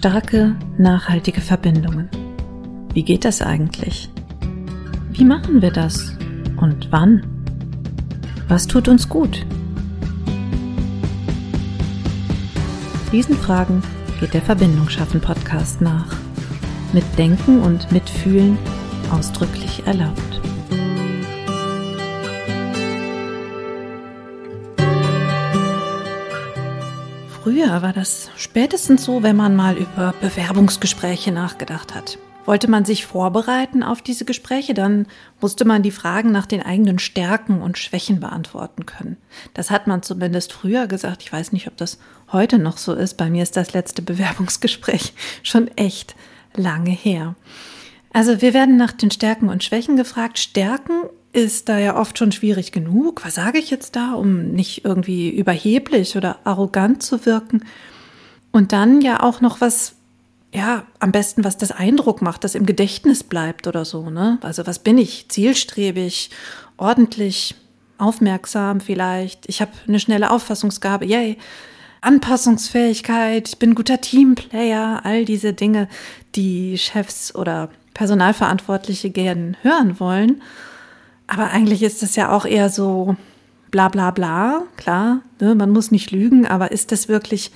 Starke, nachhaltige Verbindungen. Wie geht das eigentlich? Wie machen wir das? Und wann? Was tut uns gut? Diesen Fragen geht der Verbindung schaffen Podcast nach. Mit Denken und Mitfühlen ausdrücklich erlaubt. Früher war das spätestens so, wenn man mal über Bewerbungsgespräche nachgedacht hat. Wollte man sich vorbereiten auf diese Gespräche, dann musste man die Fragen nach den eigenen Stärken und Schwächen beantworten können. Das hat man zumindest früher gesagt. Ich weiß nicht, ob das heute noch so ist. Bei mir ist das letzte Bewerbungsgespräch schon echt lange her. Also wir werden nach den Stärken und Schwächen gefragt. Stärken ist da ja oft schon schwierig genug. Was sage ich jetzt da, um nicht irgendwie überheblich oder arrogant zu wirken? Und dann ja auch noch was, ja, am besten, was das Eindruck macht, das im Gedächtnis bleibt oder so, ne? Also was bin ich? Zielstrebig, ordentlich, aufmerksam vielleicht. Ich habe eine schnelle Auffassungsgabe, yay. Anpassungsfähigkeit, ich bin guter Teamplayer, all diese Dinge, die Chefs oder Personalverantwortliche gerne hören wollen. Aber eigentlich ist das ja auch eher so bla bla bla, klar, ne, man muss nicht lügen, aber ist das wirklich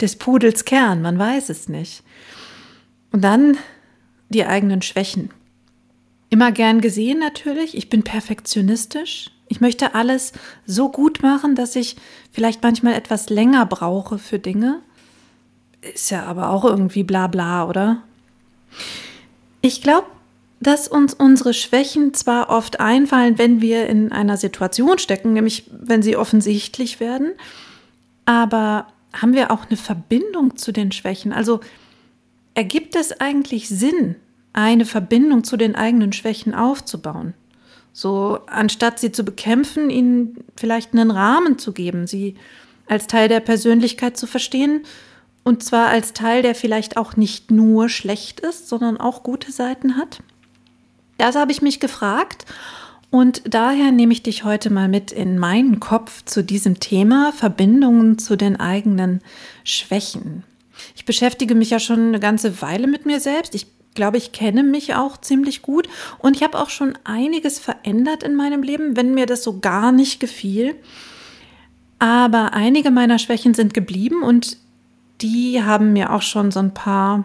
des Pudels Kern? Man weiß es nicht. Und dann die eigenen Schwächen. Immer gern gesehen natürlich, ich bin perfektionistisch. Ich möchte alles so gut machen, dass ich vielleicht manchmal etwas länger brauche für Dinge. Ist ja aber auch irgendwie bla bla, oder? Ich glaube, dass uns unsere Schwächen zwar oft einfallen, wenn wir in einer Situation stecken, nämlich wenn sie offensichtlich werden, aber haben wir auch eine Verbindung zu den Schwächen? Also ergibt es eigentlich Sinn, eine Verbindung zu den eigenen Schwächen aufzubauen? So, anstatt sie zu bekämpfen, ihnen vielleicht einen Rahmen zu geben, sie als Teil der Persönlichkeit zu verstehen und zwar als Teil, der vielleicht auch nicht nur schlecht ist, sondern auch gute Seiten hat? Das habe ich mich gefragt und daher nehme ich dich heute mal mit in meinen Kopf zu diesem Thema Verbindungen zu den eigenen Schwächen. Ich beschäftige mich ja schon eine ganze Weile mit mir selbst. Ich glaube, ich kenne mich auch ziemlich gut und ich habe auch schon einiges verändert in meinem Leben, wenn mir das so gar nicht gefiel. Aber einige meiner Schwächen sind geblieben und die haben mir auch schon so ein paar,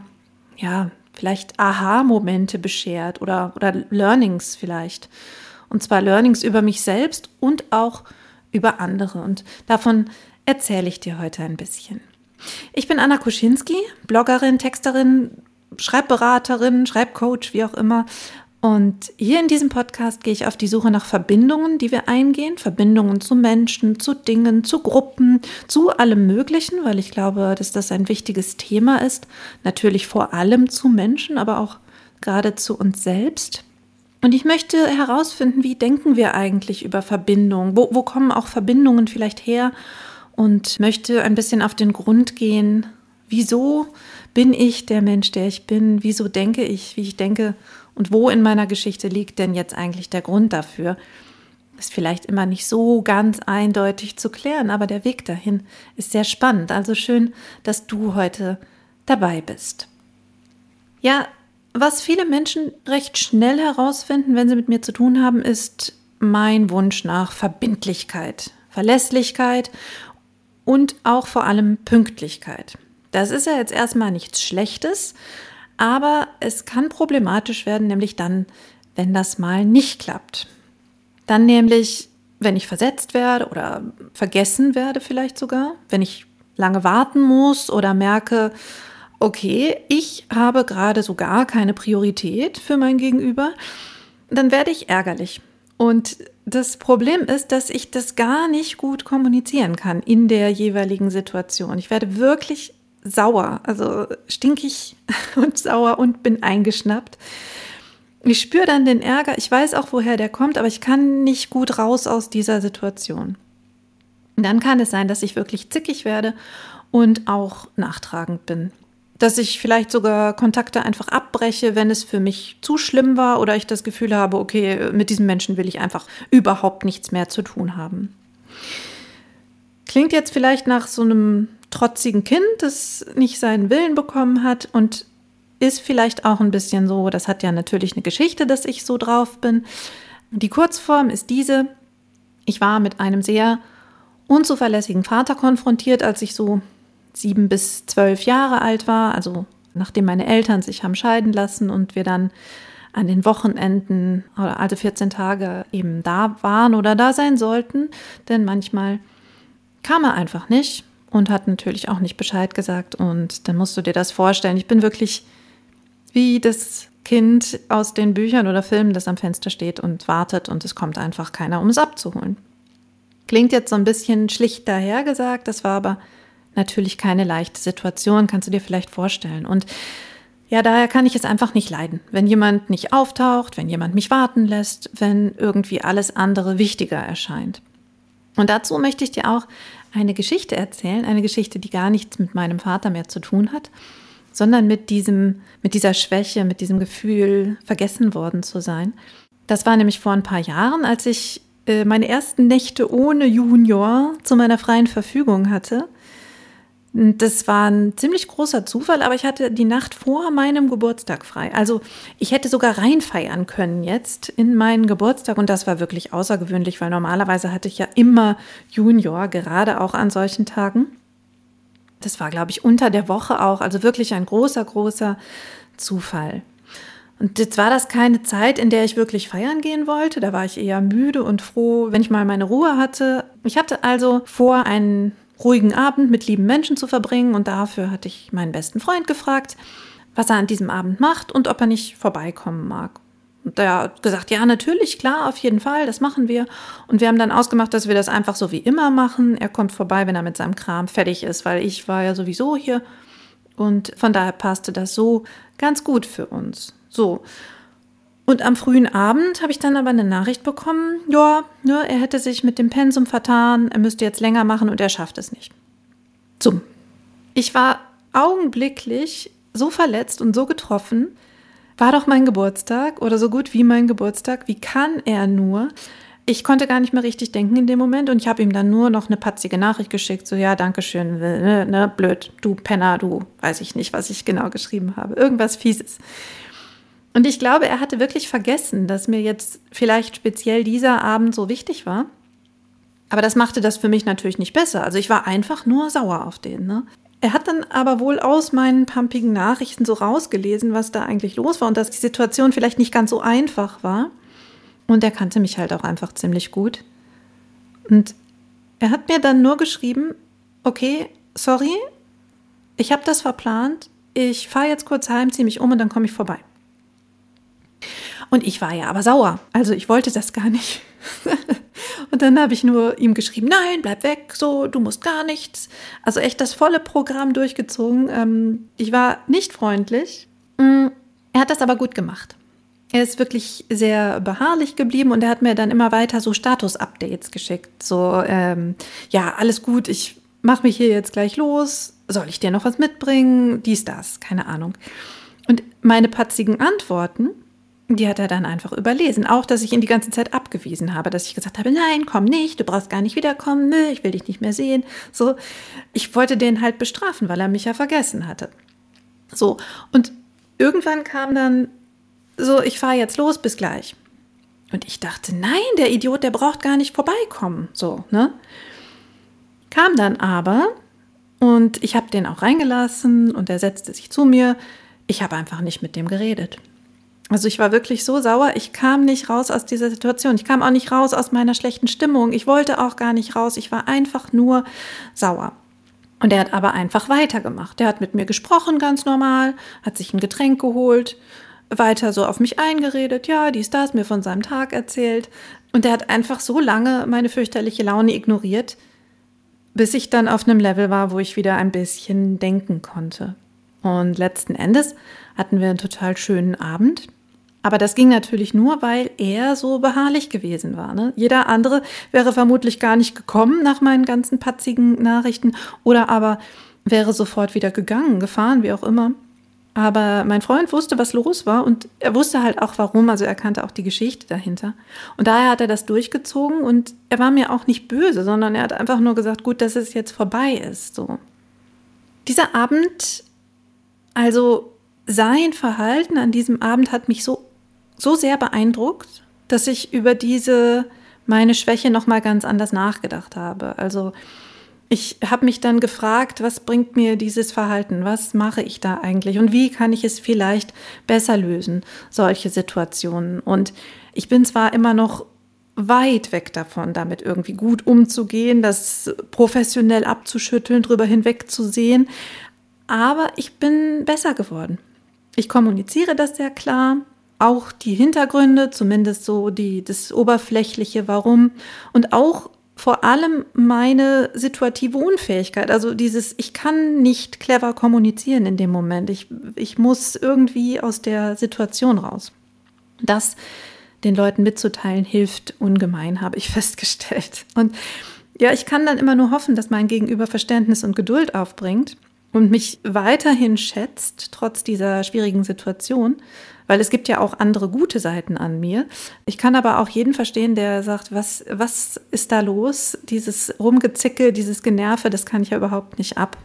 ja, vielleicht Aha-Momente beschert oder, oder Learnings vielleicht. Und zwar Learnings über mich selbst und auch über andere. Und davon erzähle ich dir heute ein bisschen. Ich bin Anna Kuschinski, Bloggerin, Texterin, Schreibberaterin, Schreibcoach, wie auch immer. Und hier in diesem Podcast gehe ich auf die Suche nach Verbindungen, die wir eingehen. Verbindungen zu Menschen, zu Dingen, zu Gruppen, zu allem Möglichen, weil ich glaube, dass das ein wichtiges Thema ist. Natürlich vor allem zu Menschen, aber auch gerade zu uns selbst. Und ich möchte herausfinden, wie denken wir eigentlich über Verbindungen? Wo, wo kommen auch Verbindungen vielleicht her? Und möchte ein bisschen auf den Grund gehen, wieso bin ich der Mensch, der ich bin? Wieso denke ich, wie ich denke? Und wo in meiner Geschichte liegt denn jetzt eigentlich der Grund dafür? Ist vielleicht immer nicht so ganz eindeutig zu klären, aber der Weg dahin ist sehr spannend. Also schön, dass du heute dabei bist. Ja, was viele Menschen recht schnell herausfinden, wenn sie mit mir zu tun haben, ist mein Wunsch nach Verbindlichkeit, Verlässlichkeit und auch vor allem Pünktlichkeit. Das ist ja jetzt erstmal nichts Schlechtes, aber es kann problematisch werden, nämlich dann, wenn das mal nicht klappt. Dann nämlich, wenn ich versetzt werde oder vergessen werde vielleicht sogar, wenn ich lange warten muss oder merke, okay, ich habe gerade so gar keine Priorität für mein Gegenüber, dann werde ich ärgerlich. Und das Problem ist, dass ich das gar nicht gut kommunizieren kann in der jeweiligen Situation. Ich werde wirklich sauer, also stinkig und sauer und bin eingeschnappt. Ich spüre dann den Ärger, ich weiß auch, woher der kommt, aber ich kann nicht gut raus aus dieser Situation. Dann kann es sein, dass ich wirklich zickig werde und auch nachtragend bin. Dass ich vielleicht sogar Kontakte einfach abbreche, wenn es für mich zu schlimm war oder ich das Gefühl habe, okay, mit diesem Menschen will ich einfach überhaupt nichts mehr zu tun haben. Klingt jetzt vielleicht nach so einem trotzigen Kind, das nicht seinen Willen bekommen hat und ist vielleicht auch ein bisschen so, das hat ja natürlich eine Geschichte, dass ich so drauf bin. Die Kurzform ist diese, ich war mit einem sehr unzuverlässigen Vater konfrontiert, als ich so sieben bis zwölf Jahre alt war, also nachdem meine Eltern sich haben scheiden lassen und wir dann an den Wochenenden oder also 14 Tage eben da waren oder da sein sollten, denn manchmal kam er einfach nicht und hat natürlich auch nicht Bescheid gesagt und dann musst du dir das vorstellen. Ich bin wirklich wie das Kind aus den Büchern oder Filmen, das am Fenster steht und wartet und es kommt einfach keiner, um es abzuholen. Klingt jetzt so ein bisschen schlicht dahergesagt, das war aber natürlich keine leichte Situation, kannst du dir vielleicht vorstellen. Und ja, daher kann ich es einfach nicht leiden, wenn jemand nicht auftaucht, wenn jemand mich warten lässt, wenn irgendwie alles andere wichtiger erscheint. Und dazu möchte ich dir auch eine Geschichte erzählen, eine Geschichte, die gar nichts mit meinem Vater mehr zu tun hat, sondern mit diesem, mit dieser Schwäche, mit diesem Gefühl, vergessen worden zu sein. Das war nämlich vor ein paar Jahren, als ich äh, meine ersten Nächte ohne Junior zu meiner freien Verfügung hatte. Das war ein ziemlich großer Zufall, aber ich hatte die Nacht vor meinem Geburtstag frei. Also ich hätte sogar reinfeiern können jetzt in meinen Geburtstag und das war wirklich außergewöhnlich, weil normalerweise hatte ich ja immer Junior, gerade auch an solchen Tagen. Das war, glaube ich, unter der Woche auch. Also wirklich ein großer, großer Zufall. Und jetzt war das keine Zeit, in der ich wirklich feiern gehen wollte. Da war ich eher müde und froh, wenn ich mal meine Ruhe hatte. Ich hatte also vor, einen ruhigen Abend mit lieben Menschen zu verbringen und dafür hatte ich meinen besten Freund gefragt, was er an diesem Abend macht und ob er nicht vorbeikommen mag. Und der hat gesagt, ja, natürlich, klar, auf jeden Fall, das machen wir. Und wir haben dann ausgemacht, dass wir das einfach so wie immer machen. Er kommt vorbei, wenn er mit seinem Kram fertig ist, weil ich war ja sowieso hier. Und von daher passte das so ganz gut für uns. So. Und am frühen Abend habe ich dann aber eine Nachricht bekommen, ja, ne, er hätte sich mit dem Pensum vertan, er müsste jetzt länger machen und er schafft es nicht. So. Ich war augenblicklich so verletzt und so getroffen, war doch mein Geburtstag oder so gut wie mein Geburtstag. Wie kann er nur? Ich konnte gar nicht mehr richtig denken in dem Moment und ich habe ihm dann nur noch eine patzige Nachricht geschickt, so ja, danke schön, ne, ne, blöd, du Penner, du, weiß ich nicht, was ich genau geschrieben habe, irgendwas Fieses. Und ich glaube, er hatte wirklich vergessen, dass mir jetzt vielleicht speziell dieser Abend so wichtig war. Aber das machte das für mich natürlich nicht besser. Also ich war einfach nur sauer auf den. Ne? Er hat dann aber wohl aus meinen pumpigen Nachrichten so rausgelesen, was da eigentlich los war und dass die Situation vielleicht nicht ganz so einfach war. Und er kannte mich halt auch einfach ziemlich gut. Und er hat mir dann nur geschrieben, okay, sorry, ich habe das verplant, ich fahre jetzt kurz heim, ziehe mich um und dann komme ich vorbei. Und ich war ja aber sauer, also ich wollte das gar nicht. Und dann habe ich nur ihm geschrieben, nein, bleib weg, so, du musst gar nichts. Also echt das volle Programm durchgezogen. Ähm, ich war nicht freundlich. Mm, er hat das aber gut gemacht. Er ist wirklich sehr beharrlich geblieben und er hat mir dann immer weiter so Status-Updates geschickt. So, ähm, ja, alles gut, ich mache mich hier jetzt gleich los. Soll ich dir noch was mitbringen? Dies, das, keine Ahnung. Und meine patzigen Antworten die hat er dann einfach überlesen. Auch, dass ich ihn die ganze Zeit abgewiesen habe, dass ich gesagt habe, nein, komm nicht, du brauchst gar nicht wiederkommen, nö, ich will dich nicht mehr sehen. So, ich wollte den halt bestrafen, weil er mich ja vergessen hatte. So, und irgendwann kam dann so, ich fahre jetzt los, bis gleich. Und ich dachte, nein, der Idiot, der braucht gar nicht vorbeikommen. So, ne? Kam dann aber und ich habe den auch reingelassen und er setzte sich zu mir. Ich habe einfach nicht mit dem geredet. Also ich war wirklich so sauer, ich kam nicht raus aus dieser Situation. Ich kam auch nicht raus aus meiner schlechten Stimmung. Ich wollte auch gar nicht raus. Ich war einfach nur sauer. Und er hat aber einfach weitergemacht. Er hat mit mir gesprochen, ganz normal, hat sich ein Getränk geholt, weiter so auf mich eingeredet, ja, dies, das, mir von seinem Tag erzählt. Und er hat einfach so lange meine fürchterliche Laune ignoriert, bis ich dann auf einem Level war, wo ich wieder ein bisschen denken konnte. Und letzten Endes hatten wir einen total schönen Abend. Aber das ging natürlich nur, weil er so beharrlich gewesen war. Ne? Jeder andere wäre vermutlich gar nicht gekommen nach meinen ganzen patzigen Nachrichten oder aber wäre sofort wieder gegangen, gefahren, wie auch immer. Aber mein Freund wusste, was los war und er wusste halt auch warum, also er kannte auch die Geschichte dahinter. Und daher hat er das durchgezogen und er war mir auch nicht böse, sondern er hat einfach nur gesagt, gut, dass es jetzt vorbei ist, so. Dieser Abend, also sein Verhalten an diesem Abend hat mich so, so sehr beeindruckt, dass ich über diese meine Schwäche noch mal ganz anders nachgedacht habe. Also ich habe mich dann gefragt, was bringt mir dieses Verhalten? Was mache ich da eigentlich? Und wie kann ich es vielleicht besser lösen, solche Situationen? Und ich bin zwar immer noch weit weg davon, damit irgendwie gut umzugehen, das professionell abzuschütteln, drüber hinwegzusehen, aber ich bin besser geworden. Ich kommuniziere das sehr klar, auch die Hintergründe, zumindest so die, das Oberflächliche, warum und auch vor allem meine situative Unfähigkeit. Also dieses, ich kann nicht clever kommunizieren in dem Moment. Ich, ich muss irgendwie aus der Situation raus. Das den Leuten mitzuteilen hilft ungemein, habe ich festgestellt. Und ja, ich kann dann immer nur hoffen, dass mein Gegenüber Verständnis und Geduld aufbringt und mich weiterhin schätzt, trotz dieser schwierigen Situation, weil es gibt ja auch andere gute Seiten an mir. Ich kann aber auch jeden verstehen, der sagt, was, was ist da los? Dieses Rumgezicke, dieses Generve, das kann ich ja überhaupt nicht ab.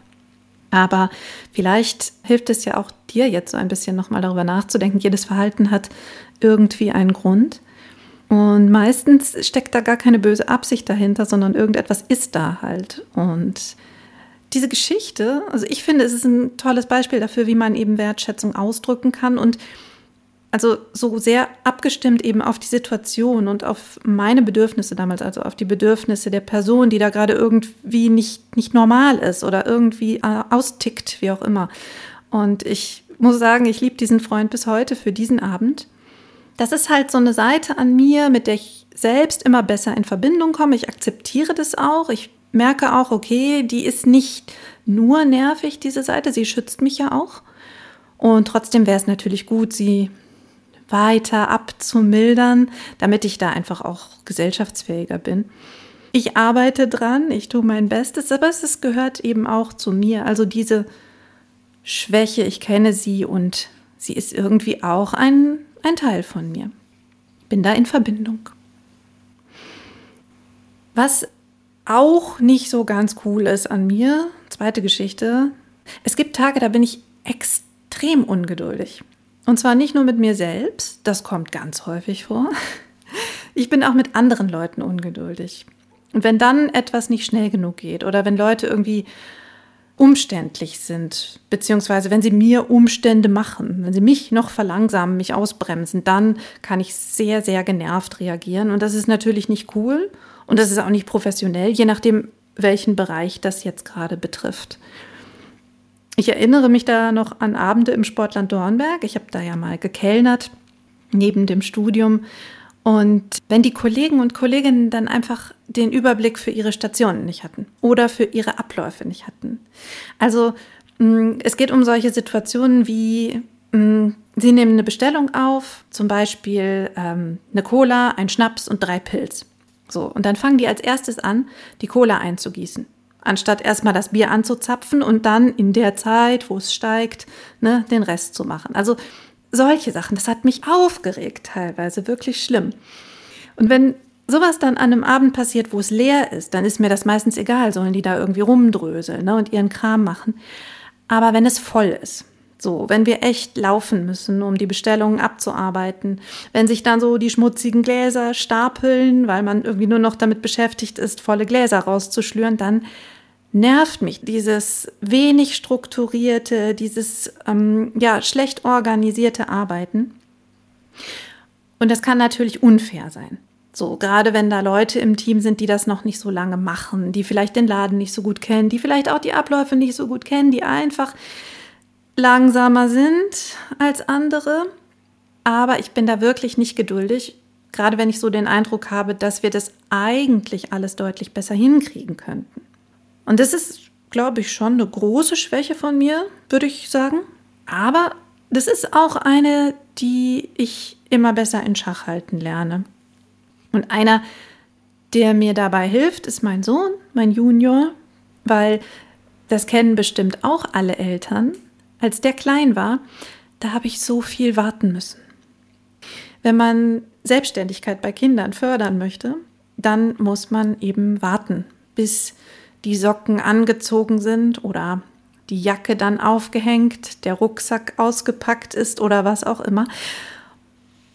Aber vielleicht hilft es ja auch dir jetzt so ein bisschen nochmal darüber nachzudenken. Jedes Verhalten hat irgendwie einen Grund. Und meistens steckt da gar keine böse Absicht dahinter, sondern irgendetwas ist da halt. Und diese Geschichte, also ich finde, es ist ein tolles Beispiel dafür, wie man eben Wertschätzung ausdrücken kann und also so sehr abgestimmt eben auf die Situation und auf meine Bedürfnisse damals, also auf die Bedürfnisse der Person, die da gerade irgendwie nicht, nicht normal ist oder irgendwie äh, austickt, wie auch immer. Und ich muss sagen, ich liebe diesen Freund bis heute für diesen Abend. Das ist halt so eine Seite an mir, mit der ich selbst immer besser in Verbindung komme. Ich akzeptiere das auch. Ich merke auch, okay, die ist nicht nur nervig, diese Seite, sie schützt mich ja auch. Und trotzdem wäre es natürlich gut, sie weiter abzumildern, damit ich da einfach auch gesellschaftsfähiger bin. Ich arbeite dran, ich tue mein Bestes, aber es gehört eben auch zu mir. Also diese Schwäche, ich kenne sie und sie ist irgendwie auch ein, ein Teil von mir. Bin da in Verbindung. Was auch nicht so ganz cool ist an mir, zweite Geschichte, es gibt Tage, da bin ich extrem ungeduldig. Und zwar nicht nur mit mir selbst, das kommt ganz häufig vor. Ich bin auch mit anderen Leuten ungeduldig. Und wenn dann etwas nicht schnell genug geht oder wenn Leute irgendwie umständlich sind, beziehungsweise wenn sie mir Umstände machen, wenn sie mich noch verlangsamen, mich ausbremsen, dann kann ich sehr, sehr genervt reagieren. Und das ist natürlich nicht cool und das ist auch nicht professionell, je nachdem, welchen Bereich das jetzt gerade betrifft. Ich erinnere mich da noch an Abende im Sportland Dornberg. Ich habe da ja mal gekellnert neben dem Studium. Und wenn die Kollegen und Kolleginnen dann einfach den Überblick für ihre Stationen nicht hatten oder für ihre Abläufe nicht hatten. Also mm, es geht um solche Situationen wie, mm, sie nehmen eine Bestellung auf, zum Beispiel ähm, eine Cola, ein Schnaps und drei Pilz. So, und dann fangen die als erstes an, die Cola einzugießen anstatt erstmal das Bier anzuzapfen und dann in der Zeit, wo es steigt, ne, den Rest zu machen. Also solche Sachen, das hat mich aufgeregt teilweise, wirklich schlimm. Und wenn sowas dann an einem Abend passiert, wo es leer ist, dann ist mir das meistens egal, sollen die da irgendwie rumdröseln ne, und ihren Kram machen. Aber wenn es voll ist, so, wenn wir echt laufen müssen, um die Bestellungen abzuarbeiten, wenn sich dann so die schmutzigen Gläser stapeln, weil man irgendwie nur noch damit beschäftigt ist, volle Gläser rauszuschlüren, dann nervt mich dieses wenig strukturierte, dieses ähm, ja schlecht organisierte Arbeiten. Und das kann natürlich unfair sein. So, gerade wenn da Leute im Team sind, die das noch nicht so lange machen, die vielleicht den Laden nicht so gut kennen, die vielleicht auch die Abläufe nicht so gut kennen, die einfach langsamer sind als andere. Aber ich bin da wirklich nicht geduldig, gerade wenn ich so den Eindruck habe, dass wir das eigentlich alles deutlich besser hinkriegen könnten. Und das ist, glaube ich, schon eine große Schwäche von mir, würde ich sagen. Aber das ist auch eine, die ich immer besser in Schach halten lerne. Und einer, der mir dabei hilft, ist mein Sohn, mein Junior, weil das kennen bestimmt auch alle Eltern. Als der klein war, da habe ich so viel warten müssen. Wenn man Selbstständigkeit bei Kindern fördern möchte, dann muss man eben warten, bis die Socken angezogen sind oder die Jacke dann aufgehängt, der Rucksack ausgepackt ist oder was auch immer.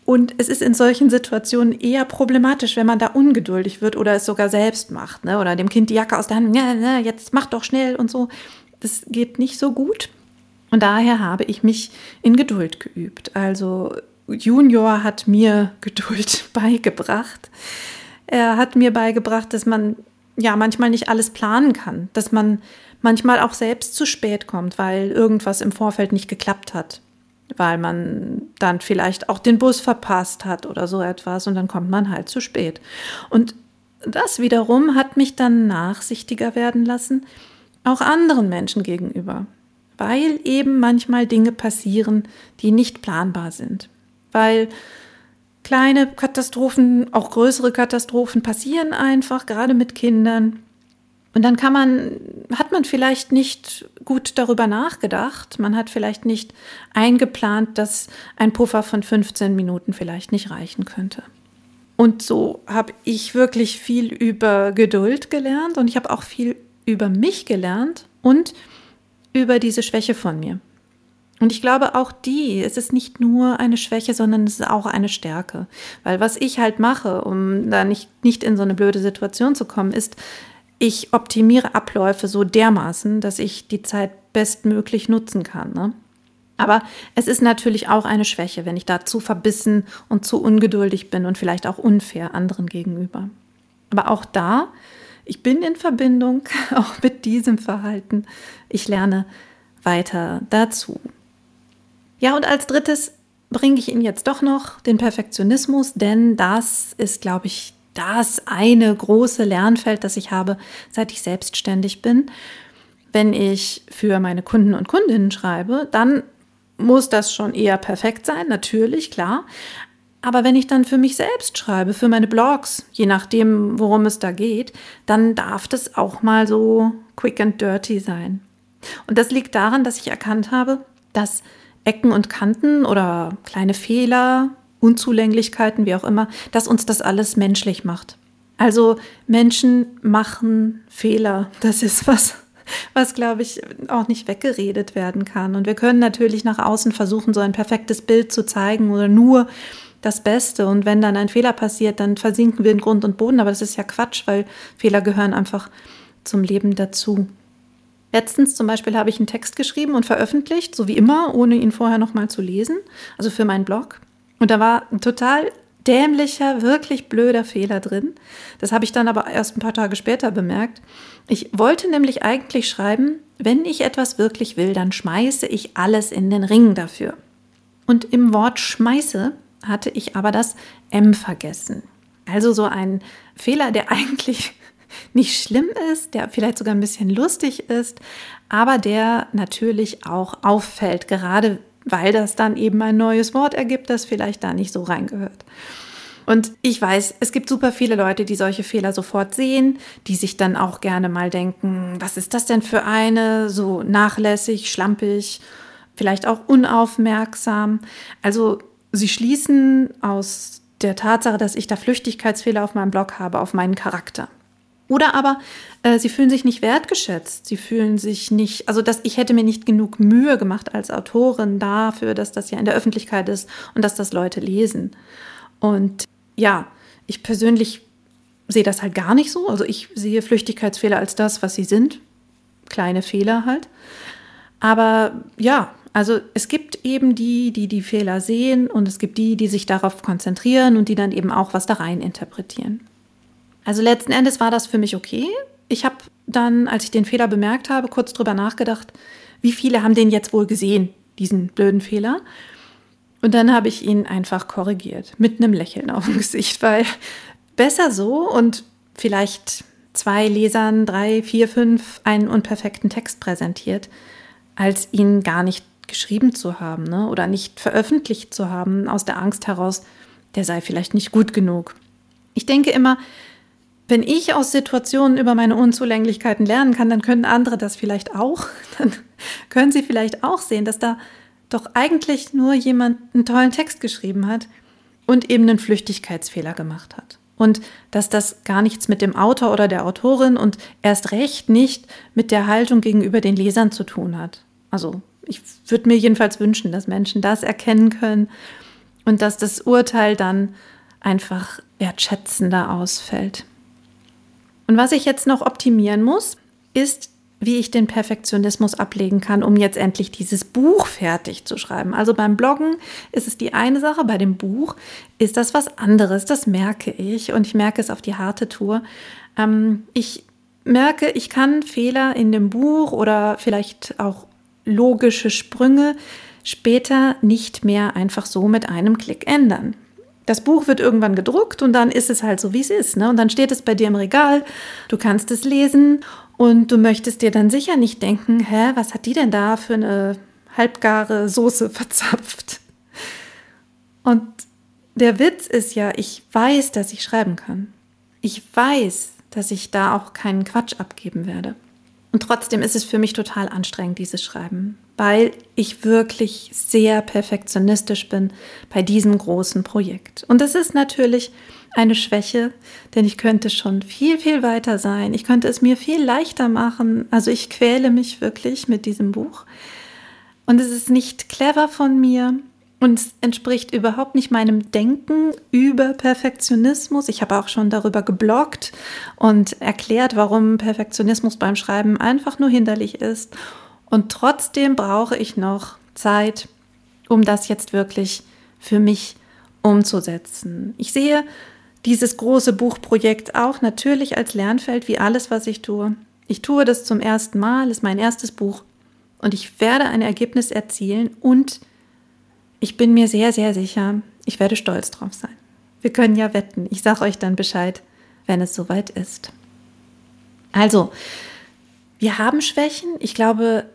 Und es ist in solchen Situationen eher problematisch, wenn man da ungeduldig wird oder es sogar selbst macht, ne? oder dem Kind die Jacke aus der Hand, ja, ja, jetzt mach doch schnell und so. Das geht nicht so gut. Und daher habe ich mich in Geduld geübt. Also Junior hat mir Geduld beigebracht. Er hat mir beigebracht, dass man ja manchmal nicht alles planen kann, dass man manchmal auch selbst zu spät kommt, weil irgendwas im Vorfeld nicht geklappt hat, weil man dann vielleicht auch den Bus verpasst hat oder so etwas und dann kommt man halt zu spät. Und das wiederum hat mich dann nachsichtiger werden lassen, auch anderen Menschen gegenüber, weil eben manchmal Dinge passieren, die nicht planbar sind, weil kleine Katastrophen, auch größere Katastrophen passieren einfach, gerade mit Kindern. Und dann kann man, hat man vielleicht nicht gut darüber nachgedacht. Man hat vielleicht nicht eingeplant, dass ein Puffer von 15 Minuten vielleicht nicht reichen könnte. Und so habe ich wirklich viel über Geduld gelernt und ich habe auch viel über mich gelernt und über diese Schwäche von mir. Und ich glaube auch die, es ist nicht nur eine Schwäche, sondern es ist auch eine Stärke. Weil was ich halt mache, um da nicht, nicht in so eine blöde Situation zu kommen, ist, ich optimiere Abläufe so dermaßen, dass ich die Zeit bestmöglich nutzen kann. Ne? Aber es ist natürlich auch eine Schwäche, wenn ich da zu verbissen und zu ungeduldig bin und vielleicht auch unfair anderen gegenüber. Aber auch da, ich bin in Verbindung auch mit diesem Verhalten. Ich lerne weiter dazu. Ja, und als drittes bringe ich Ihnen jetzt doch noch den Perfektionismus, denn das ist, glaube ich, das eine große Lernfeld, das ich habe, seit ich selbstständig bin. Wenn ich für meine Kunden und Kundinnen schreibe, dann muss das schon eher perfekt sein, natürlich, klar. Aber wenn ich dann für mich selbst schreibe, für meine Blogs, je nachdem, worum es da geht, dann darf das auch mal so quick and dirty sein. Und das liegt daran, dass ich erkannt habe, dass Ecken und Kanten oder kleine Fehler, Unzulänglichkeiten, wie auch immer, dass uns das alles menschlich macht. Also Menschen machen Fehler. Das ist was, was glaube ich auch nicht weggeredet werden kann. Und wir können natürlich nach außen versuchen, so ein perfektes Bild zu zeigen oder nur das Beste. Und wenn dann ein Fehler passiert, dann versinken wir in Grund und Boden. Aber das ist ja Quatsch, weil Fehler gehören einfach zum Leben dazu. Letztens zum Beispiel habe ich einen Text geschrieben und veröffentlicht, so wie immer, ohne ihn vorher nochmal zu lesen, also für meinen Blog. Und da war ein total dämlicher, wirklich blöder Fehler drin. Das habe ich dann aber erst ein paar Tage später bemerkt. Ich wollte nämlich eigentlich schreiben, wenn ich etwas wirklich will, dann schmeiße ich alles in den Ring dafür. Und im Wort schmeiße hatte ich aber das M vergessen. Also so ein Fehler, der eigentlich nicht schlimm ist, der vielleicht sogar ein bisschen lustig ist, aber der natürlich auch auffällt, gerade weil das dann eben ein neues Wort ergibt, das vielleicht da nicht so reingehört. Und ich weiß, es gibt super viele Leute, die solche Fehler sofort sehen, die sich dann auch gerne mal denken, was ist das denn für eine, so nachlässig, schlampig, vielleicht auch unaufmerksam. Also sie schließen aus der Tatsache, dass ich da Flüchtigkeitsfehler auf meinem Blog habe, auf meinen Charakter. Oder aber äh, sie fühlen sich nicht wertgeschätzt. Sie fühlen sich nicht, also dass ich hätte mir nicht genug Mühe gemacht als Autorin dafür, dass das ja in der Öffentlichkeit ist und dass das Leute lesen. Und ja, ich persönlich sehe das halt gar nicht so. Also ich sehe Flüchtigkeitsfehler als das, was sie sind. Kleine Fehler halt. Aber ja, also es gibt eben die, die die Fehler sehen und es gibt die, die sich darauf konzentrieren und die dann eben auch was da rein interpretieren. Also letzten Endes war das für mich okay. Ich habe dann, als ich den Fehler bemerkt habe, kurz drüber nachgedacht, wie viele haben den jetzt wohl gesehen, diesen blöden Fehler. Und dann habe ich ihn einfach korrigiert, mit einem Lächeln auf dem Gesicht, weil besser so und vielleicht zwei Lesern, drei, vier, fünf einen unperfekten Text präsentiert, als ihn gar nicht geschrieben zu haben ne? oder nicht veröffentlicht zu haben, aus der Angst heraus, der sei vielleicht nicht gut genug. Ich denke immer, wenn ich aus Situationen über meine Unzulänglichkeiten lernen kann, dann können andere das vielleicht auch. Dann können sie vielleicht auch sehen, dass da doch eigentlich nur jemand einen tollen Text geschrieben hat und eben einen Flüchtigkeitsfehler gemacht hat. und dass das gar nichts mit dem Autor oder der Autorin und erst recht nicht mit der Haltung gegenüber den Lesern zu tun hat. Also ich würde mir jedenfalls wünschen, dass Menschen das erkennen können und dass das Urteil dann einfach wertschätzender ausfällt. Und was ich jetzt noch optimieren muss, ist wie ich den Perfektionismus ablegen kann, um jetzt endlich dieses Buch fertig zu schreiben. Also beim Bloggen ist es die eine Sache, bei dem Buch ist das was anderes. Das merke ich und ich merke es auf die harte Tour. Ähm, ich merke, ich kann Fehler in dem Buch oder vielleicht auch logische Sprünge später nicht mehr einfach so mit einem Klick ändern. Das Buch wird irgendwann gedruckt und dann ist es halt so, wie es ist. Ne? Und dann steht es bei dir im Regal, du kannst es lesen und du möchtest dir dann sicher nicht denken, hä, was hat die denn da für eine halbgare Soße verzapft? Und der Witz ist ja, ich weiß, dass ich schreiben kann. Ich weiß, dass ich da auch keinen Quatsch abgeben werde. Und trotzdem ist es für mich total anstrengend, dieses Schreiben, weil ich wirklich sehr perfektionistisch bin bei diesem großen Projekt. Und das ist natürlich eine Schwäche, denn ich könnte schon viel, viel weiter sein. Ich könnte es mir viel leichter machen. Also ich quäle mich wirklich mit diesem Buch. Und es ist nicht clever von mir und es entspricht überhaupt nicht meinem Denken über Perfektionismus. Ich habe auch schon darüber gebloggt und erklärt, warum Perfektionismus beim Schreiben einfach nur hinderlich ist. Und trotzdem brauche ich noch Zeit, um das jetzt wirklich für mich umzusetzen. Ich sehe dieses große Buchprojekt auch natürlich als Lernfeld wie alles, was ich tue. Ich tue das zum ersten Mal, ist mein erstes Buch und ich werde ein Ergebnis erzielen und ich bin mir sehr, sehr sicher, ich werde stolz drauf sein. Wir können ja wetten. Ich sage euch dann Bescheid, wenn es soweit ist. Also, wir haben Schwächen. Ich glaube,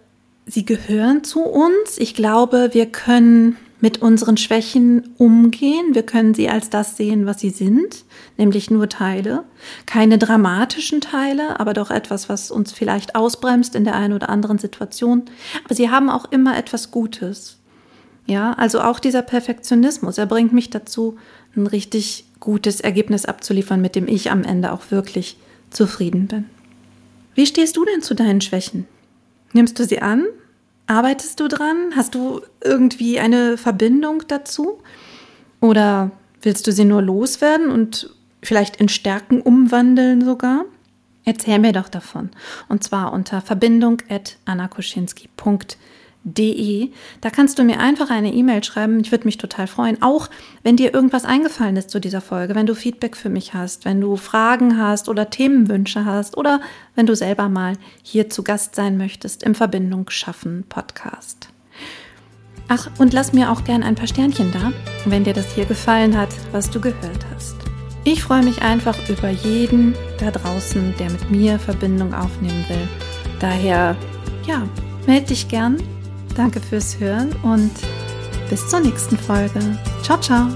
sie gehören zu uns. Ich glaube, wir können mit unseren Schwächen umgehen. Wir können sie als das sehen, was sie sind, nämlich nur Teile. Keine dramatischen Teile, aber doch etwas, was uns vielleicht ausbremst in der einen oder anderen Situation. Aber sie haben auch immer etwas Gutes. Ja, also auch dieser Perfektionismus, er bringt mich dazu, ein richtig gutes Ergebnis abzuliefern, mit dem ich am Ende auch wirklich zufrieden bin. Wie stehst du denn zu deinen Schwächen? Nimmst du sie an Arbeitest du dran? Hast du irgendwie eine Verbindung dazu? Oder willst du sie nur loswerden und vielleicht in Stärken umwandeln sogar? Erzähl mir doch davon. Und zwar unter verbindung.annakoschinski.de de. Da kannst du mir einfach eine E-Mail schreiben. Ich würde mich total freuen. Auch wenn dir irgendwas eingefallen ist zu dieser Folge, wenn du Feedback für mich hast, wenn du Fragen hast oder Themenwünsche hast oder wenn du selber mal hier zu Gast sein möchtest im Verbindung schaffen Podcast. Ach, und lass mir auch gern ein paar Sternchen da, wenn dir das hier gefallen hat, was du gehört hast. Ich freue mich einfach über jeden da draußen, der mit mir Verbindung aufnehmen will. Daher, ja, melde dich gern Danke fürs Hören und bis zur nächsten Folge. Ciao, ciao.